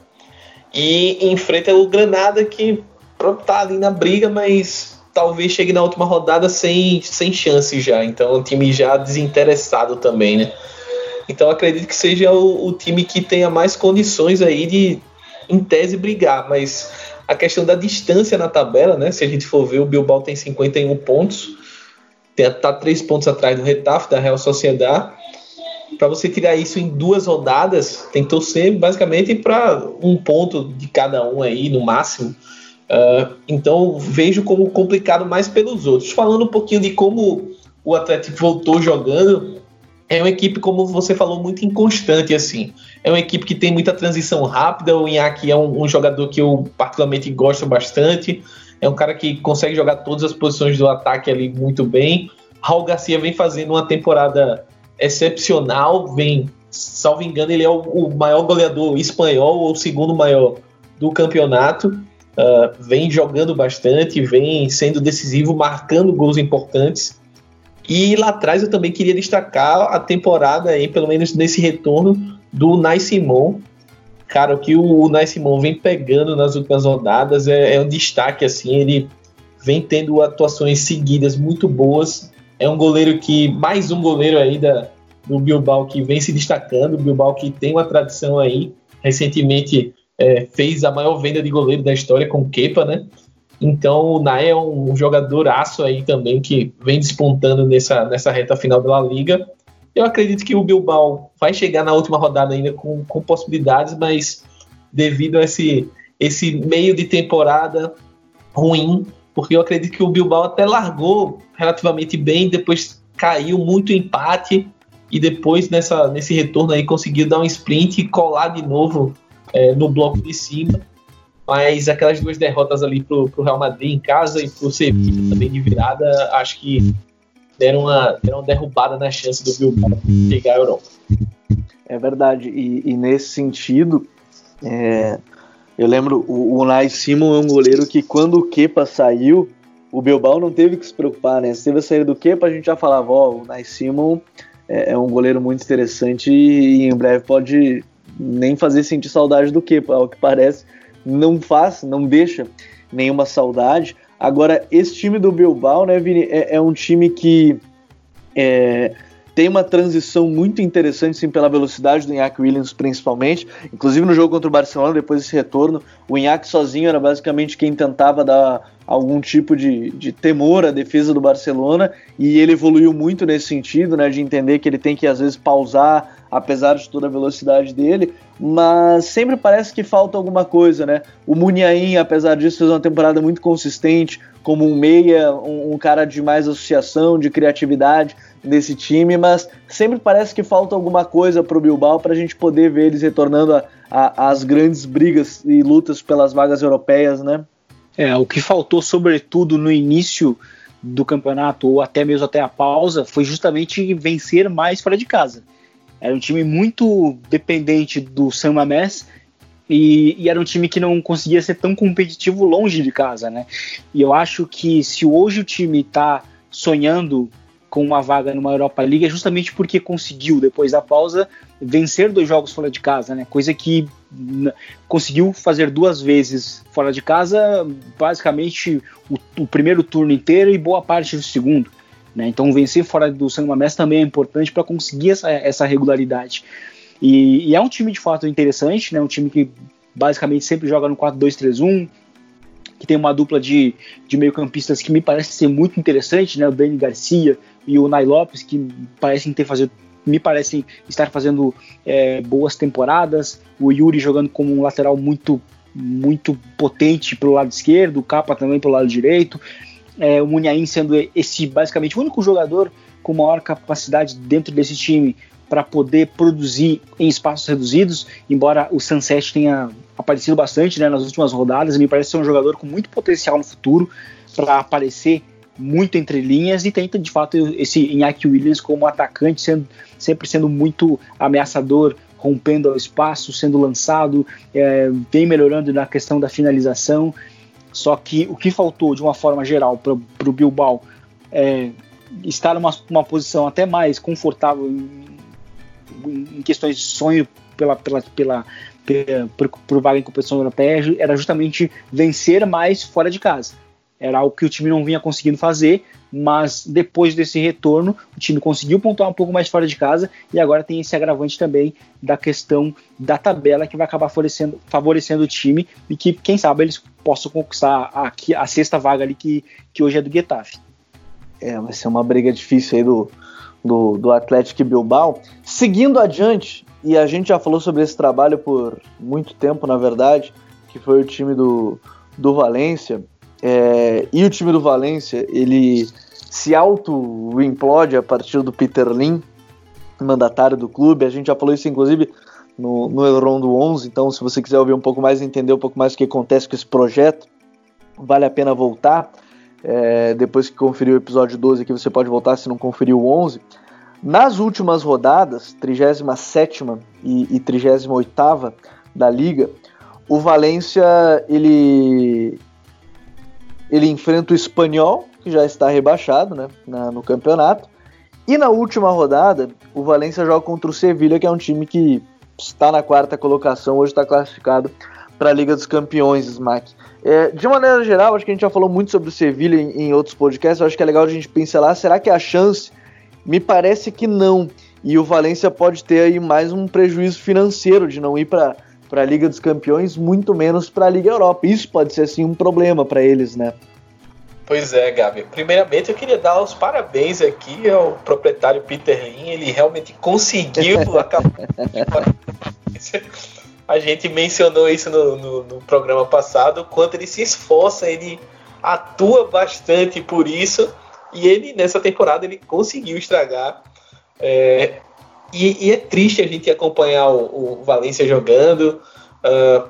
Speaker 3: e enfrenta o Granada que pronto, tá ali na briga, mas talvez chegue na última rodada sem, sem chance já. Então, um time já desinteressado também, né? Então, acredito que seja o, o time que tenha mais condições aí de, em tese, brigar. Mas a questão da distância na tabela, né? Se a gente for ver, o Bilbao tem 51 pontos, tá três pontos atrás do Retaf, da Real Sociedade. Para você tirar isso em duas rodadas, tem que torcer basicamente para um ponto de cada um aí, no máximo. Uh, então vejo como complicado mais pelos outros. Falando um pouquinho de como o Atlético voltou jogando, é uma equipe, como você falou, muito inconstante assim. É uma equipe que tem muita transição rápida. O Inaki é um, um, jogador que eu particularmente gosto bastante. É um cara que consegue jogar todas as posições do ataque ali muito bem. Raul Garcia vem fazendo uma temporada excepcional. Vem, salvo engano, ele é o, o maior goleador espanhol ou o segundo maior do campeonato. Uh, vem jogando bastante, vem sendo decisivo, marcando gols importantes. E lá atrás eu também queria destacar a temporada aí, pelo menos nesse retorno, do Nai Simon. Cara, o que o Nai Simon vem pegando nas últimas rodadas é, é um destaque, assim, ele vem tendo atuações seguidas muito boas. É um goleiro que, mais um goleiro aí da, do Bilbao que vem se destacando, o Bilbao que tem uma tradição aí, recentemente é, fez a maior venda de goleiro da história com o Kepa, né? Então o Nai é um jogador aço aí também que vem despontando nessa, nessa reta final da Liga. Eu acredito que o Bilbao vai chegar na última rodada ainda com, com possibilidades, mas devido a esse, esse meio de temporada ruim, porque eu acredito que o Bilbao até largou relativamente bem, depois caiu muito empate e depois nessa, nesse retorno aí conseguiu dar um sprint e colar de novo é, no bloco de cima mas aquelas duas derrotas ali pro, pro Real Madrid em casa e pro Sevilla também de virada, acho que deram uma, deram uma derrubada na chance do Bilbao chegar à Europa.
Speaker 1: É verdade, e, e nesse sentido, é, eu lembro, o, o Simon é um goleiro que quando o Kepa saiu, o Bilbao não teve que se preocupar, né? Se teve a saída do Kepa, a gente já falava, ó, o Nai Simon é, é, um goleiro muito interessante e em breve pode nem fazer sentir saudade do Kepa, ao que parece, não faz, não deixa nenhuma saudade. Agora, esse time do Bilbao, né, Vini, é, é um time que é, tem uma transição muito interessante, sim, pela velocidade do Iñaki Williams, principalmente. Inclusive no jogo contra o Barcelona, depois desse retorno, o Iñaki sozinho era basicamente quem tentava dar algum tipo de, de temor à defesa do Barcelona, e ele evoluiu muito nesse sentido, né, de entender que ele tem que, às vezes, pausar, apesar de toda a velocidade dele, mas sempre parece que falta alguma coisa, né? O Muniain, apesar disso, fez uma temporada muito consistente, como um meia, um, um cara de mais associação, de criatividade nesse time, mas sempre parece que falta alguma coisa para o Bilbao para a gente poder ver eles retornando às grandes brigas e lutas pelas vagas europeias, né?
Speaker 2: É, o que faltou, sobretudo no início do campeonato, ou até mesmo até a pausa, foi justamente vencer mais fora de casa. Era um time muito dependente do San Mamés e, e, era um time que não conseguia ser tão competitivo longe de casa, né? E eu acho que se hoje o time está sonhando com uma vaga numa Europa League é justamente porque conseguiu, depois da pausa, vencer dois jogos fora de casa, né? Coisa que conseguiu fazer duas vezes fora de casa, basicamente o, o primeiro turno inteiro e boa parte do segundo. Né? Então, vencer fora do San Mamés também é importante para conseguir essa, essa regularidade. E, e, é um time de fato interessante, né? um time que basicamente sempre joga no 4-2-3-1, que tem uma dupla de, de meio-campistas que me parece ser muito interessante, né? o Dani Garcia e o Nai Lopes, que parecem ter fazer, me parecem estar fazendo é, boas temporadas. O Yuri jogando como um lateral muito muito potente pelo lado esquerdo, o Capa também pelo lado direito é, o Munhaim sendo esse basicamente o único jogador com maior capacidade dentro desse time para poder produzir em espaços reduzidos, embora o Sunset tenha aparecido bastante né, nas últimas rodadas, me parece ser um jogador com muito potencial no futuro para aparecer muito entre linhas e tenta de fato esse Iñaki Williams como atacante sendo, sempre sendo muito ameaçador, rompendo ao espaço, sendo lançado, é, vem melhorando na questão da finalização Só que o que faltou de uma forma geral para o Bilbao é estar numa uma posição até mais confortável em, em questões de sonho pela, pela, pela, pela por, por vaga em competição europeia era justamente vencer mais fora de casa. Era algo que o time não vinha conseguindo fazer, mas depois desse retorno, o time conseguiu pontuar um pouco mais fora de casa e agora tem esse agravante também da questão da tabela que vai acabar favorecendo, favorecendo o time e que, quem sabe, eles possam conquistar a, a sexta vaga ali que, que hoje é do Getafe.
Speaker 1: É, vai ser uma briga difícil aí do, do, do Atlético Bilbao. Seguindo adiante, e a gente já falou sobre esse trabalho por muito tempo, na verdade, que foi o time do, do Valência. É, e o time do Valência, ele se auto-implode a partir do Peter Lim, mandatário do clube. A gente já falou isso, inclusive, no, no El Rondo 11. Então, se você quiser ouvir um pouco mais, entender um pouco mais o que acontece com esse projeto, vale a pena voltar. É, depois que conferir o episódio 12 aqui, você pode voltar se não conferiu o 11. Nas últimas rodadas, 37 e, e 38 da Liga, o Valência ele, ele enfrenta o Espanhol, que já está rebaixado né, na, no campeonato. E na última rodada, o Valência joga contra o Sevilha, que é um time que está na quarta colocação, hoje está classificado para a Liga dos Campeões, Smack. É, de maneira geral, acho que a gente já falou muito sobre o Sevilha em, em outros podcasts, acho que é legal a gente pincelar, será que a chance me parece que não. E o Valência pode ter aí mais um prejuízo financeiro de não ir para a Liga dos Campeões, muito menos para a Liga Europa. Isso pode ser assim um problema para eles, né?
Speaker 3: Pois é, Gabi. Primeiramente, eu queria dar os parabéns aqui ao proprietário Peter Lin. Ele realmente conseguiu acabar. a gente mencionou isso no, no, no, programa passado, quanto ele se esforça, ele atua bastante por isso. E ele, nessa temporada, ele conseguiu estragar. É, e, e, é triste a gente acompanhar o, o Valência jogando, uh,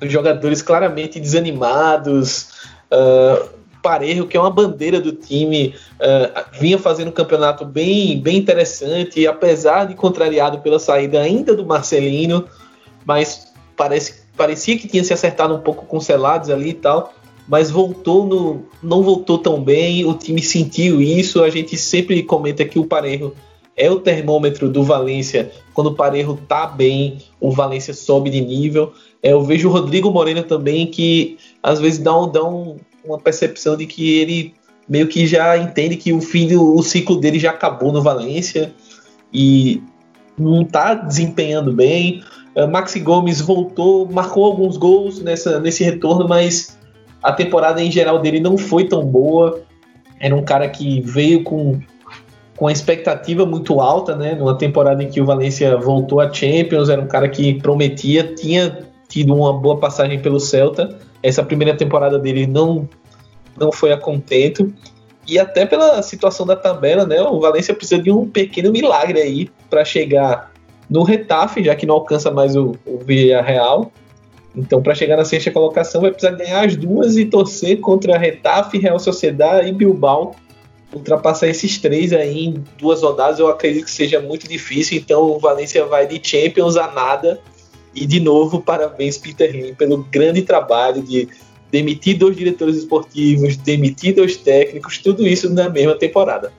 Speaker 3: os jogadores claramente desanimados. Uh, Parejo, que é uma bandeira do time, uh, vinha fazendo um campeonato bem, bem interessante, apesar de contrariado pela saída ainda do Marcelino, mas parece, parecia que tinha se acertado um pouco com o Celades ali e tal mas voltou no, não voltou tão bem, o time sentiu isso, a gente sempre comenta que o Parejo é o termômetro do Valência, quando o Parejo tá bem, o Valência sobe de nível. É, eu vejo o Rodrigo Moreno também, que às vezes dá, um, dá um, uma percepção de que ele meio que já entende que o fim do o ciclo dele já acabou no Valência e não tá desempenhando bem. Uh, Maxi Gomes voltou, marcou alguns gols nessa, nesse retorno, mas a temporada em geral dele não foi tão boa. Era um cara que veio com, com a expectativa muito alta, né? Numa temporada em que o Valencia voltou a Champions, era um cara que prometia, tinha tido uma boa passagem pelo Celta. Essa primeira temporada dele não, não foi a contento. E até pela situação da tabela, né? O Valencia precisa de um pequeno milagre aí para chegar no Retafe, já que não alcança mais o, o Villarreal. Então, para chegar na sexta colocação, vai precisar ganhar as duas e torcer contra Retafe, Real Sociedade e Bilbao. Ultrapassar esses três aí em duas rodadas, eu acredito que seja muito difícil. Então, o Valência vai de Champions a nada. E, de novo, parabéns, Peter Lim, pelo grande trabalho de demitir dois diretores esportivos, demitir dois técnicos, tudo isso na mesma temporada.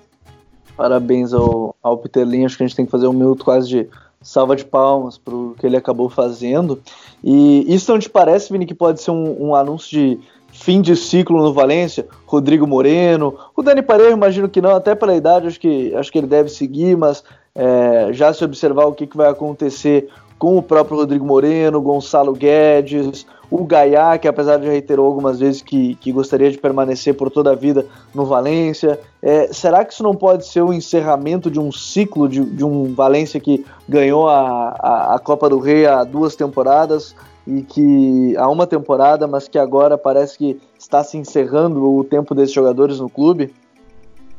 Speaker 1: Parabéns ao, ao Peter Lim, acho que a gente tem que fazer um minuto quase de salva de palmas para o que ele acabou fazendo. E isso não te parece, Vini, que pode ser um, um anúncio de fim de ciclo no Valência? Rodrigo Moreno, o Dani Parejo, imagino que não, até pela idade, acho que, acho que ele deve seguir, mas é, já se observar o que, que vai acontecer com o próprio Rodrigo Moreno, Gonçalo Guedes, o Gaiá, que apesar de reiterou algumas vezes que, que gostaria de permanecer por toda a vida no Valência. É, será que isso não pode ser o encerramento de um ciclo de, de um Valência que ganhou a, a, a, Copa do Rei há duas temporadas e que há uma temporada, mas que agora parece que está se encerrando o tempo desses jogadores no clube?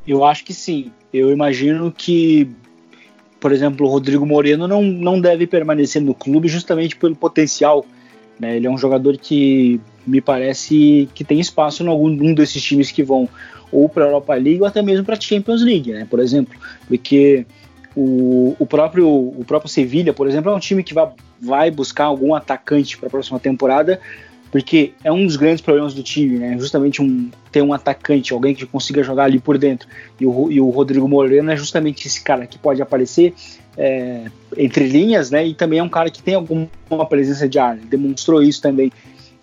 Speaker 2: Eu acho que sim. Eu imagino que por exemplo, o Rodrigo Moreno não, não deve permanecer no clube justamente pelo potencial. Né? Ele é um jogador que me parece que tem espaço em algum um desses times que vão ou para a Europa League ou até mesmo para a Champions League, né? por exemplo. Porque o, o, próprio, o próprio Sevilha, por exemplo, é um time que vai, vai buscar algum atacante para a próxima temporada porque é um dos grandes problemas do time, né? Justamente um, ter um atacante, alguém que consiga jogar ali por dentro. E o, e o Rodrigo Moreno é justamente esse cara que pode aparecer é, entre linhas, né? E também é um cara que tem alguma presença de ar. Ele demonstrou isso também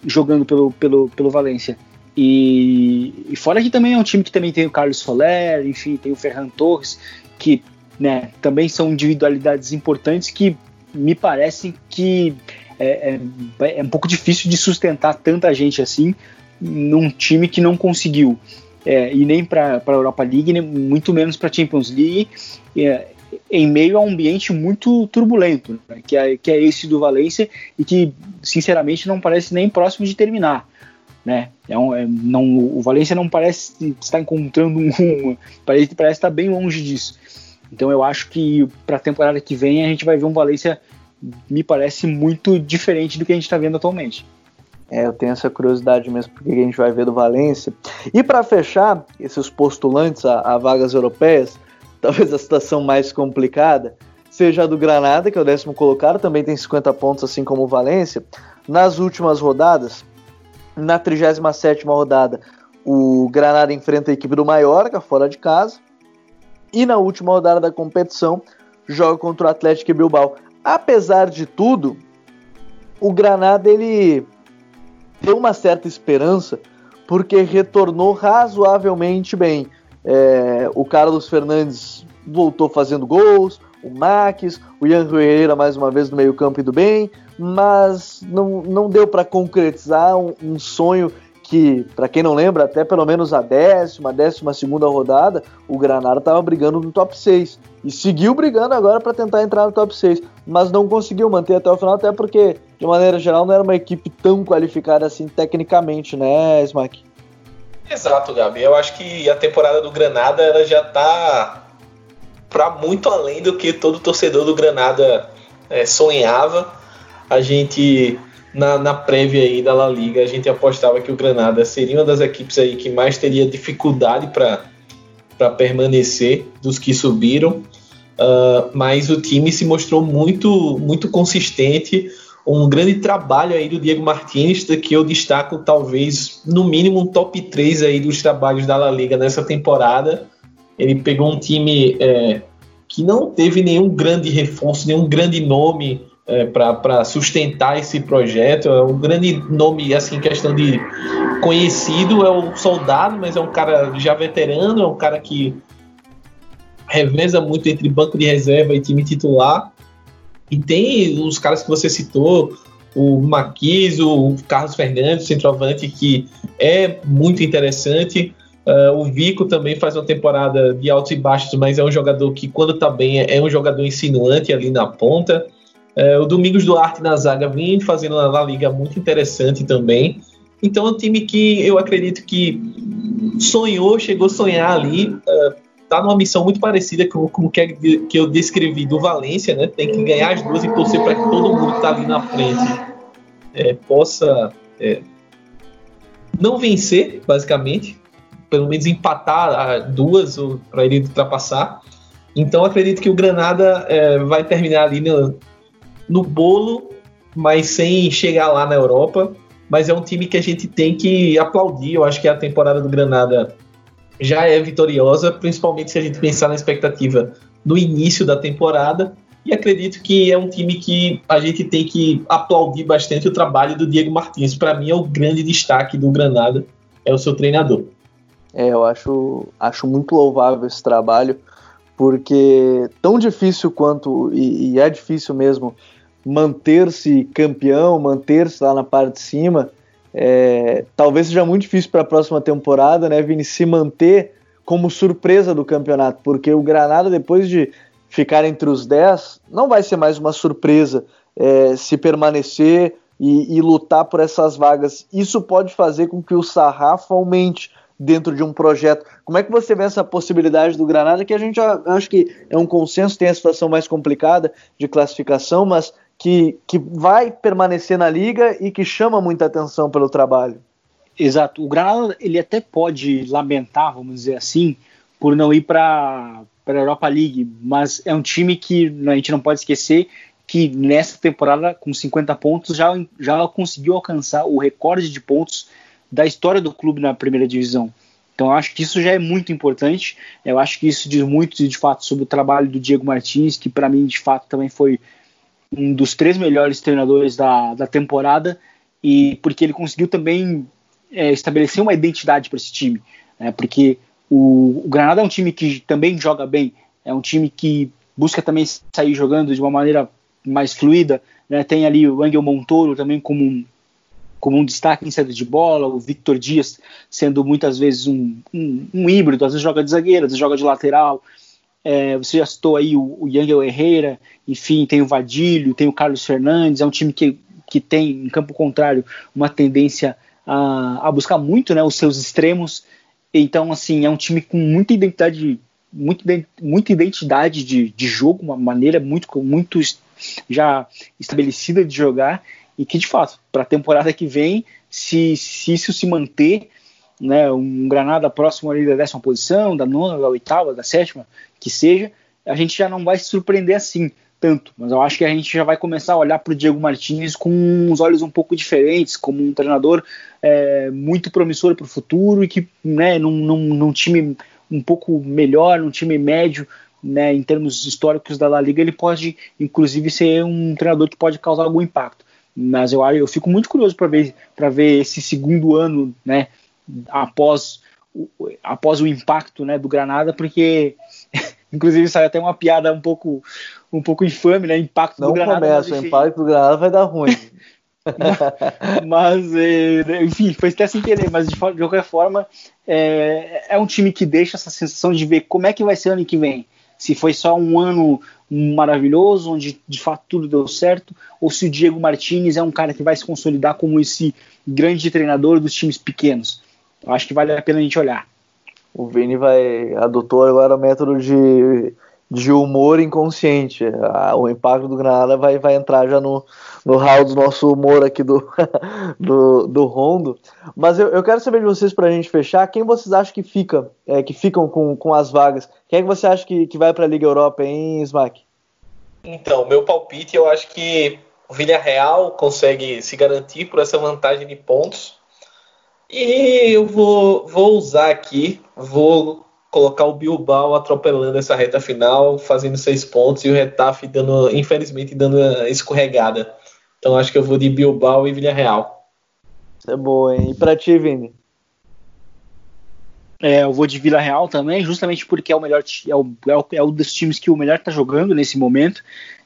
Speaker 2: jogando pelo, pelo, pelo Valência. E, e, fora que também é um time que também tem o Carlos Soler, enfim, tem o Ferran Torres, que né, também são individualidades importantes que me parecem que é, é, é, um pouco difícil de sustentar tanta gente assim num time que não conseguiu é, e nem para a Europa League, nem muito menos para a Champions League, é, em meio a um ambiente muito turbulento, né, que, é, que é esse do Valência e que, sinceramente, não parece nem próximo de terminar. Né? É um, é, não, o Valência não parece estar encontrando um rumo, parece, parece estar bem longe disso. Então eu acho que para a temporada que vem a gente vai ver um Valência me parece muito diferente do que a gente está vendo atualmente.
Speaker 1: É, eu tenho essa curiosidade mesmo, porque a gente vai ver do Valência. E para fechar, esses postulantes a, a, vagas europeias, talvez a situação mais complicada seja a do Granada, que é o décimo colocado, também tem 50 pontos, assim como o Valência. Nas últimas rodadas, na 37 rodada, o Granada enfrenta a equipe do Mallorca, fora de casa. E na última rodada da competição, joga contra o Atlético Bilbao. Apesar de tudo, o Granada ele tem uma certa esperança porque retornou razoavelmente bem. É, o Carlos Fernandes voltou fazendo gols, o Max, o Ian Herrera mais uma vez no meio campo indo bem, mas não, não deu para concretizar um, um sonho que, para quem não lembra, até pelo menos a décima, décima segunda rodada, o Granada estava brigando no top 6. E seguiu brigando agora para tentar entrar no top 6. Mas não conseguiu manter até o final, até porque, de maneira geral, não era uma equipe tão qualificada assim tecnicamente, né, Smack?
Speaker 3: Exato, Gabi. Eu acho que a temporada do Granada ela já está para muito além do que todo torcedor do Granada é, sonhava. A gente na, na prévia aí da La Liga, a gente apostava que o Granada seria uma das equipes aí que mais teria dificuldade para permanecer dos que subiram. Uh, mas o time se mostrou muito, muito consistente. Um grande trabalho aí do Diego Martins, que eu destaco talvez no mínimo um top 3 aí dos trabalhos da La Liga nessa temporada. Ele pegou um time é, que não teve nenhum grande reforço, nenhum grande nome é, para sustentar esse projeto. É um grande nome, assim, questão de conhecido é o Soldado, mas é um cara já veterano, é um cara que reveza muito entre banco de reserva e time titular. E tem os caras que você citou, o Marquis, o Carlos Fernandes, centroavante, que é muito interessante. Uh, o Vico também faz uma temporada de altos e baixos, mas é um jogador que, quando tá bem, é um jogador insinuante ali na ponta. É, o Domingos Duarte na zaga vem fazendo uma liga muito interessante também. Então é um time que eu acredito que sonhou, chegou a sonhar ali. Uh, tá numa missão muito parecida com, o que, que eu descrevi do Valência, né? Tem que ganhar as duas e torcer para que todo mundo que tá ali na frente é, possa é, não vencer, basicamente, pelo menos empatar duas para ele ultrapassar. Então acredito que o Granada é, vai terminar ali no, no bolo, mas sem chegar lá na Europa. Mas é um time que a gente tem que aplaudir. Eu acho que a temporada do Granada já é vitoriosa, principalmente se a gente pensar na expectativa no início da temporada. E acredito que é um time que a gente tem que aplaudir bastante o trabalho do Diego Martins. Para mim é o grande destaque do Granada, é o seu treinador.
Speaker 1: É, eu acho, acho muito louvável esse trabalho, porque tão difícil quanto, e, e é difícil mesmo, manter-se campeão, manter-se lá na parte de cima, é, talvez seja muito difícil para a próxima temporada, né, Vini, se manter como surpresa do campeonato, porque o Granada, depois de ficar entre os 10, não vai ser mais uma surpresa é, se permanecer e, e, lutar por essas vagas. Isso pode fazer com que o sarrafo aumente dentro de um projeto. Como é que você vê essa possibilidade do Granada, que a gente acho que é um consenso, tem a situação mais complicada de classificação, mas que, que vai permanecer na liga e que chama muita atenção pelo trabalho.
Speaker 2: Exato. O Granada ele até pode lamentar, vamos dizer assim, por não ir para a Europa League, mas é um time que a gente não pode esquecer que nessa temporada, com 50 pontos, já, já conseguiu alcançar o recorde de pontos da história do clube na primeira divisão. Então acho que isso já é muito importante. Eu acho que isso diz muito de fato sobre o trabalho do Diego Martins, que para mim de fato também foi um dos três melhores treinadores da, da temporada e porque ele conseguiu também é, estabelecer uma identidade para esse time, né? porque o, o, Granada é um time que também joga bem, é um time que busca também sair jogando de uma maneira mais fluida, né? tem ali o Angel Montoro também como um, como um destaque em saída de bola, o Victor Dias sendo muitas vezes um, um, um híbrido, às vezes joga de zagueiro, às vezes joga de lateral, é, você já citou aí o, o Yangel Herrera, enfim, tem o Vadilho, tem o Carlos Fernandes, é um time que, que tem, em campo contrário, uma tendência a, a buscar muito né, os seus extremos. Então, assim, é um time com muita identidade, muito, muita identidade de, de jogo, uma maneira muito, muito já estabelecida de jogar, e que, de fato, para a temporada que vem, se, se isso se manter, né, um Granada próximo ali da décima posição, da nona, da oitava, da sétima, que seja, a gente já não vai se surpreender assim tanto. Mas eu acho que a gente já vai começar a olhar para o Diego Martins com uns olhos um pouco diferentes, como um treinador é, muito promissor para o futuro e que, né, num, num, num, time um pouco melhor, num time médio, né, em termos históricos da La Liga, ele pode, inclusive, ser um treinador que pode causar algum impacto. Mas eu, eu fico muito curioso para ver, ver esse segundo ano, né, após após o impacto né, do Granada, porque inclusive saiu até uma piada um pouco um pouco infame, né? Impacto
Speaker 1: Não
Speaker 2: do Granada.
Speaker 1: Não começa, o impacto do Granada vai dar ruim.
Speaker 2: mas, é, enfim, foi até sem querer, mas de, de qualquer forma, é, é, um time que deixa essa sensação de ver como é que vai ser ano que vem. Se foi só um ano maravilhoso, onde de fato tudo deu certo, ou se o Diego Martinez é um cara que vai se consolidar como esse grande treinador dos times pequenos. Eu acho que vale a pena a gente olhar.
Speaker 1: O Vini vai adotou agora o método de, de humor inconsciente. O impacto do Granada vai, vai entrar já no, no hall do nosso humor aqui do, do, do Rondo. Mas eu, eu quero saber de vocês para a gente fechar, quem vocês acham que fica, é, que ficam com, com as vagas? Quem é que você acha que, que vai para a Liga Europa, hein, Smack?
Speaker 3: Então, meu palpite, eu acho que o Villarreal consegue se garantir por essa vantagem de pontos e eu vou, vou usar aqui, vou colocar o Bilbao atropelando essa reta final, fazendo seis pontos, e o Retafe dando, infelizmente, dando escorregada. Então acho que eu vou de Bilbao e Villarreal.
Speaker 1: Isso é boa, hein? E pra ti, Vini?
Speaker 2: É, eu vou de Vila Real também, justamente porque é o melhor é o, é o, é o dos times que o melhor está jogando nesse momento,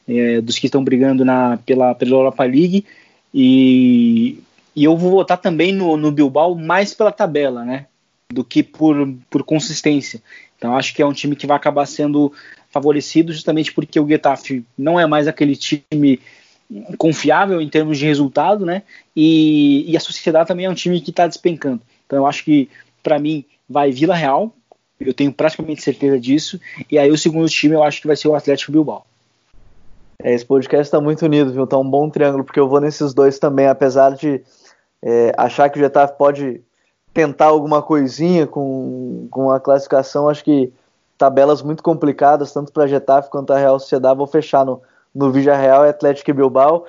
Speaker 2: é, dos que estão brigando na, pela, pela Europa League. E e eu vou votar também no, no Bilbao mais pela tabela, né? Do que por, por consistência. Então acho que é um time que vai acabar sendo favorecido justamente porque o Getafe não é mais aquele time confiável em termos de resultado, né? E, e a Sociedade também é um time que está despencando. Então eu acho que para mim vai Vila Real, eu tenho praticamente certeza disso. E aí o segundo time eu acho que vai ser o Atlético Bilbao.
Speaker 1: É, esse podcast está muito unido, viu? Tá um bom triângulo, porque eu vou nesses dois também, apesar de é, achar que o Getafe pode tentar alguma coisinha com, com a classificação, acho que tabelas muito complicadas, tanto para Getafe quanto a Real Sociedade, vou fechar no, no Vigia Real e Atlético e Bilbao.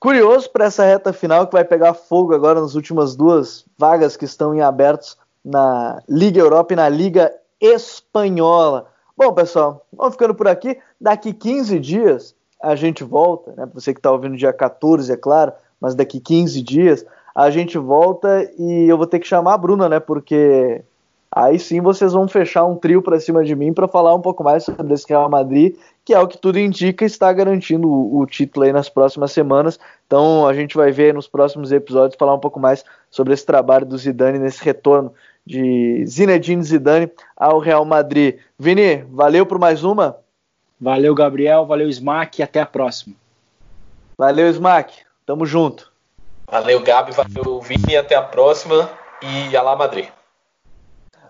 Speaker 1: Curioso para essa reta final que vai pegar fogo agora nas últimas duas vagas que estão em abertos na Liga Europa e na Liga Espanhola. Bom, pessoal, vamos ficando por aqui. Daqui 15 dias a gente volta, né? Você que está ouvindo dia 14, é claro, mas daqui 15 dias a gente volta e eu vou ter que chamar a Bruna, né? Porque aí sim vocês vão fechar um trio para cima de mim para falar um pouco mais sobre esse Real Madrid, que é o que tudo indica está garantindo o, o, título aí nas próximas semanas. Então a gente vai ver nos próximos episódios falar um pouco mais sobre esse trabalho do Zidane nesse retorno de Zinedine Zidane ao Real Madrid. Vini, valeu por mais uma.
Speaker 2: Valeu, Gabriel. Valeu, Smack. E até a próxima.
Speaker 1: Valeu, Smack. Tamo junto.
Speaker 3: Valeu, Gabi, valeu, Vini, até a próxima e Alá Madrid.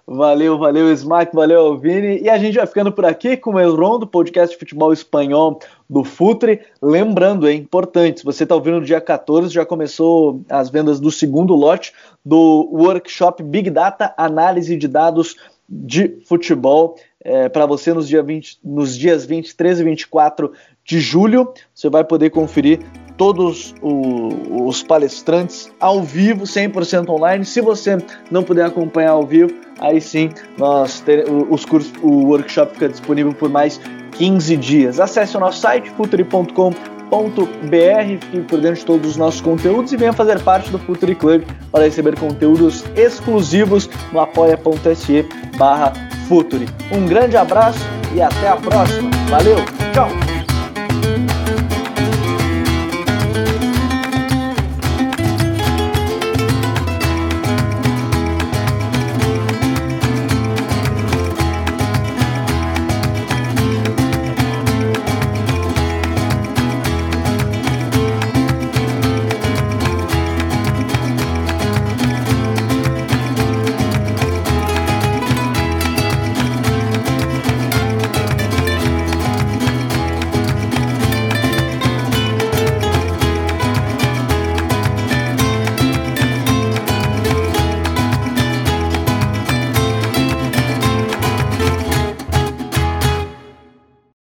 Speaker 1: Valeu, valeu, Smack, valeu, Vini. E a gente vai ficando por aqui com o El Rondo, podcast de futebol espanhol do Futre. Lembrando, é importante, se você está ouvindo no dia 14, já começou as vendas do segundo lote do workshop Big Data Análise de Dados de Futebol. É, para você nos, dia 20, nos dias 23 e 24 de julho. Você vai poder conferir todos os palestrantes ao vivo, 100% online. Se você não puder acompanhar ao vivo, aí sim nós ter, os cursos, o workshop fica disponível por mais 15 dias. Acesse o nosso site futuri.com.br, fique por dentro de todos os nossos conteúdos e venha fazer parte do Futuri Club para receber conteúdos exclusivos no apoia.se barra Futuri. Um grande abraço e até a próxima. Valeu, tchau!